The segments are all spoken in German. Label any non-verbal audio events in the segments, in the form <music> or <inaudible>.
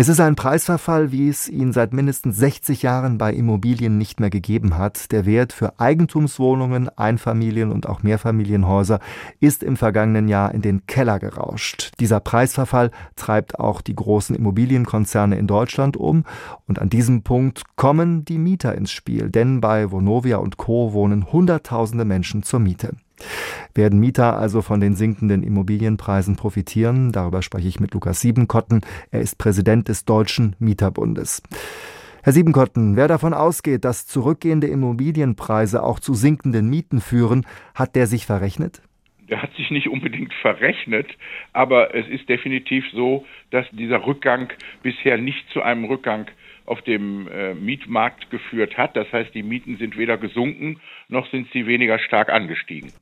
Es ist ein Preisverfall, wie es ihn seit mindestens 60 Jahren bei Immobilien nicht mehr gegeben hat. Der Wert für Eigentumswohnungen, Einfamilien- und auch Mehrfamilienhäuser ist im vergangenen Jahr in den Keller gerauscht. Dieser Preisverfall treibt auch die großen Immobilienkonzerne in Deutschland um. Und an diesem Punkt kommen die Mieter ins Spiel, denn bei Vonovia und Co. wohnen Hunderttausende Menschen zur Miete. Werden Mieter also von den sinkenden Immobilienpreisen profitieren? Darüber spreche ich mit Lukas Siebenkotten. Er ist Präsident des Deutschen Mieterbundes. Herr Siebenkotten, wer davon ausgeht, dass zurückgehende Immobilienpreise auch zu sinkenden Mieten führen, hat der sich verrechnet? Der hat sich nicht unbedingt verrechnet, aber es ist definitiv so, dass dieser Rückgang bisher nicht zu einem Rückgang auf dem äh, Mietmarkt geführt hat. Das heißt, die Mieten sind weder gesunken noch sind sie weniger stark angestiegen.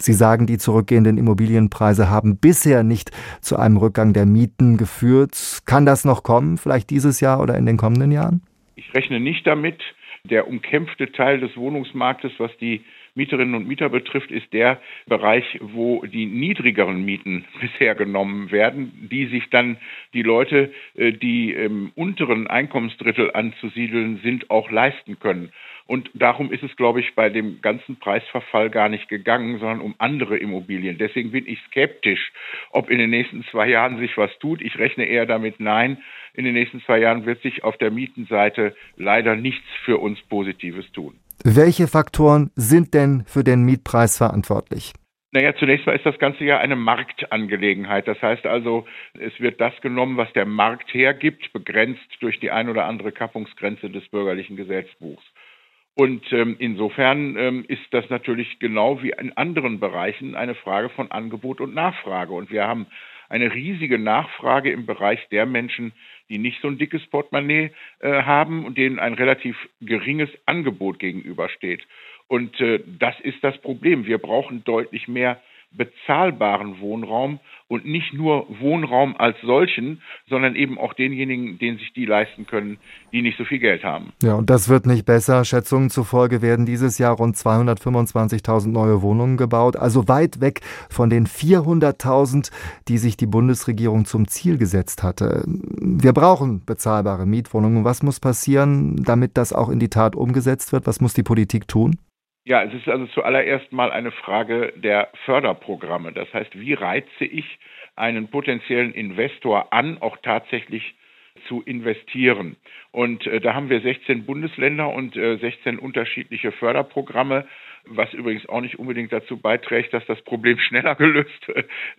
Sie sagen, die zurückgehenden Immobilienpreise haben bisher nicht zu einem Rückgang der Mieten geführt. Kann das noch kommen, vielleicht dieses Jahr oder in den kommenden Jahren? Ich rechne nicht damit. Der umkämpfte Teil des Wohnungsmarktes, was die Mieterinnen und Mieter betrifft, ist der Bereich, wo die niedrigeren Mieten <laughs> bisher genommen werden, die sich dann die Leute, äh, die im unteren Einkommensdrittel anzusiedeln sind, auch leisten können. Und darum ist es, glaube ich, bei dem ganzen Preisverfall gar nicht gegangen, sondern um andere Immobilien. Deswegen bin ich skeptisch, ob in den nächsten zwei Jahren sich was tut. Ich rechne eher damit, nein, in den nächsten zwei Jahren wird sich auf der Mietenseite leider nichts für uns Positives tun. Welche Faktoren sind denn für den Mietpreis verantwortlich? Naja, zunächst mal ist das Ganze ja eine Marktangelegenheit. Das heißt also, es wird das genommen, was der Markt hergibt, begrenzt durch die ein oder andere Kappungsgrenze des bürgerlichen Gesetzbuchs. Und ähm, insofern ähm, ist das natürlich genau wie in anderen Bereichen eine Frage von Angebot und Nachfrage. Und wir haben eine riesige Nachfrage im Bereich der Menschen, die nicht so ein dickes Portemonnaie äh, haben und denen ein relativ geringes Angebot gegenübersteht. Und äh, das ist das Problem. Wir brauchen deutlich mehr bezahlbaren Wohnraum und nicht nur Wohnraum als solchen, sondern eben auch denjenigen, denen sich die leisten können, die nicht so viel Geld haben. Ja, und das wird nicht besser. Schätzungen zufolge werden dieses Jahr rund 225.000 neue Wohnungen gebaut, also weit weg von den 400.000, die sich die Bundesregierung zum Ziel gesetzt hatte. Wir brauchen bezahlbare Mietwohnungen. Was muss passieren, damit das auch in die Tat umgesetzt wird? Was muss die Politik tun? Ja, es ist also zuallererst mal eine Frage der Förderprogramme. Das heißt, wie reize ich einen potenziellen Investor an, auch tatsächlich zu investieren. Und äh, da haben wir 16 Bundesländer und äh, 16 unterschiedliche Förderprogramme was übrigens auch nicht unbedingt dazu beiträgt, dass das Problem <laughs> schneller gelöst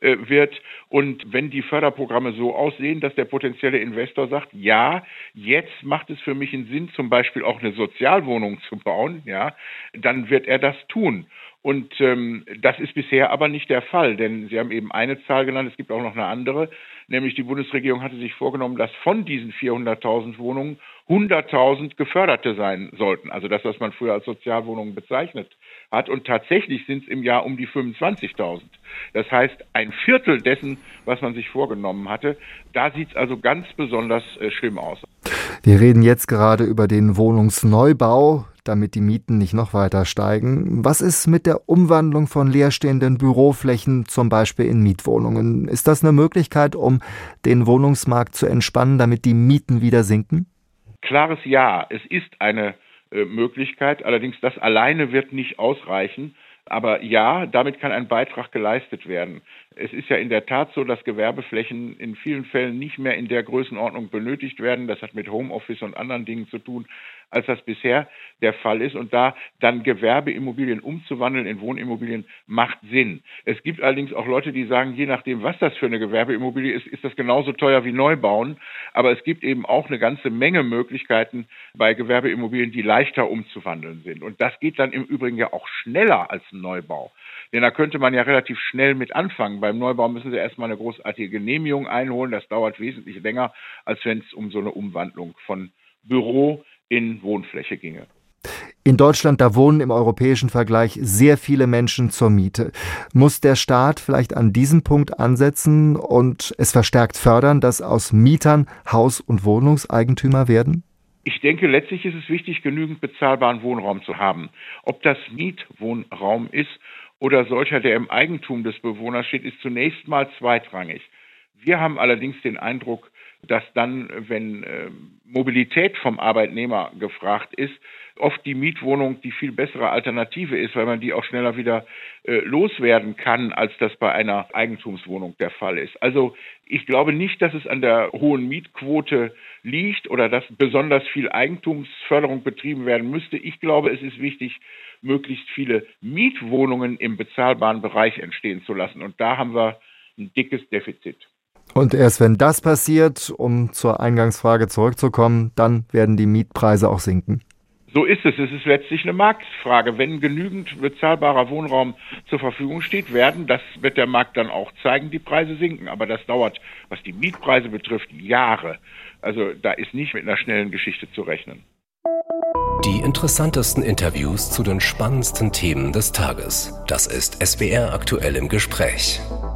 äh, wird. Und wenn die Förderprogramme so aussehen, dass der potenzielle Investor sagt, ja, jetzt macht es für mich einen Sinn, zum Beispiel auch eine Sozialwohnung zu bauen, ja, dann wird er das tun. Und ähm, das ist bisher aber nicht der Fall, denn Sie haben eben eine Zahl genannt, es gibt auch noch eine andere, nämlich die Bundesregierung hatte sich vorgenommen, dass von diesen 400.000 Wohnungen 100.000 geförderte sein sollten, also das, was man früher als Sozialwohnungen bezeichnet hat. Und tatsächlich sind es im Jahr um die 25.000. Das heißt, ein Viertel dessen, was man sich vorgenommen hatte. Da sieht es also ganz besonders äh, schlimm aus. Wir reden jetzt gerade über den Wohnungsneubau damit die Mieten nicht noch weiter steigen. Was ist mit der Umwandlung von leerstehenden Büroflächen zum Beispiel in Mietwohnungen? Ist das eine Möglichkeit, um den Wohnungsmarkt zu entspannen, damit die Mieten wieder sinken? Klares Ja. Es ist eine äh, Möglichkeit. Allerdings das alleine wird nicht ausreichen. Aber ja, damit kann ein Beitrag geleistet werden. Es ist ja in der Tat so, dass Gewerbeflächen in vielen Fällen nicht mehr in der Größenordnung benötigt werden. Das hat mit Homeoffice und anderen Dingen zu tun als das bisher der Fall ist. Und da dann Gewerbeimmobilien umzuwandeln in Wohnimmobilien macht Sinn. Es gibt allerdings auch Leute, die sagen, je nachdem, was das für eine Gewerbeimmobilie ist, ist das genauso teuer wie Neubauen. Aber es gibt eben auch eine ganze Menge Möglichkeiten bei Gewerbeimmobilien, die leichter umzuwandeln sind. Und das geht dann im Übrigen ja auch schneller als ein Neubau. Denn da könnte man ja relativ schnell mit anfangen. Beim Neubau müssen Sie erstmal eine großartige Genehmigung einholen. Das dauert wesentlich länger, als wenn es um so eine Umwandlung von Büro in Wohnfläche ginge. In Deutschland, da wohnen im europäischen Vergleich sehr viele Menschen zur Miete. Muss der Staat vielleicht an diesem Punkt ansetzen und es verstärkt fördern, dass aus Mietern Haus- und Wohnungseigentümer werden? Ich denke, letztlich ist es wichtig, genügend bezahlbaren Wohnraum zu haben. Ob das Mietwohnraum ist oder solcher, der im Eigentum des Bewohners steht, ist zunächst mal zweitrangig. Wir haben allerdings den Eindruck, dass dann, wenn äh, Mobilität vom Arbeitnehmer gefragt ist, oft die Mietwohnung die viel bessere Alternative ist, weil man die auch schneller wieder äh, loswerden kann, als das bei einer Eigentumswohnung der Fall ist. Also ich glaube nicht, dass es an der hohen Mietquote liegt oder dass besonders viel Eigentumsförderung betrieben werden müsste. Ich glaube, es ist wichtig, möglichst viele Mietwohnungen im bezahlbaren Bereich entstehen zu lassen. Und da haben wir ein dickes Defizit. Und erst wenn das passiert, um zur Eingangsfrage zurückzukommen, dann werden die Mietpreise auch sinken. So ist es. Es ist letztlich eine Marktfrage. Wenn genügend bezahlbarer Wohnraum zur Verfügung steht, werden, das wird der Markt dann auch zeigen, die Preise sinken. Aber das dauert, was die Mietpreise betrifft, Jahre. Also da ist nicht mit einer schnellen Geschichte zu rechnen. Die interessantesten Interviews zu den spannendsten Themen des Tages. Das ist SWR aktuell im Gespräch.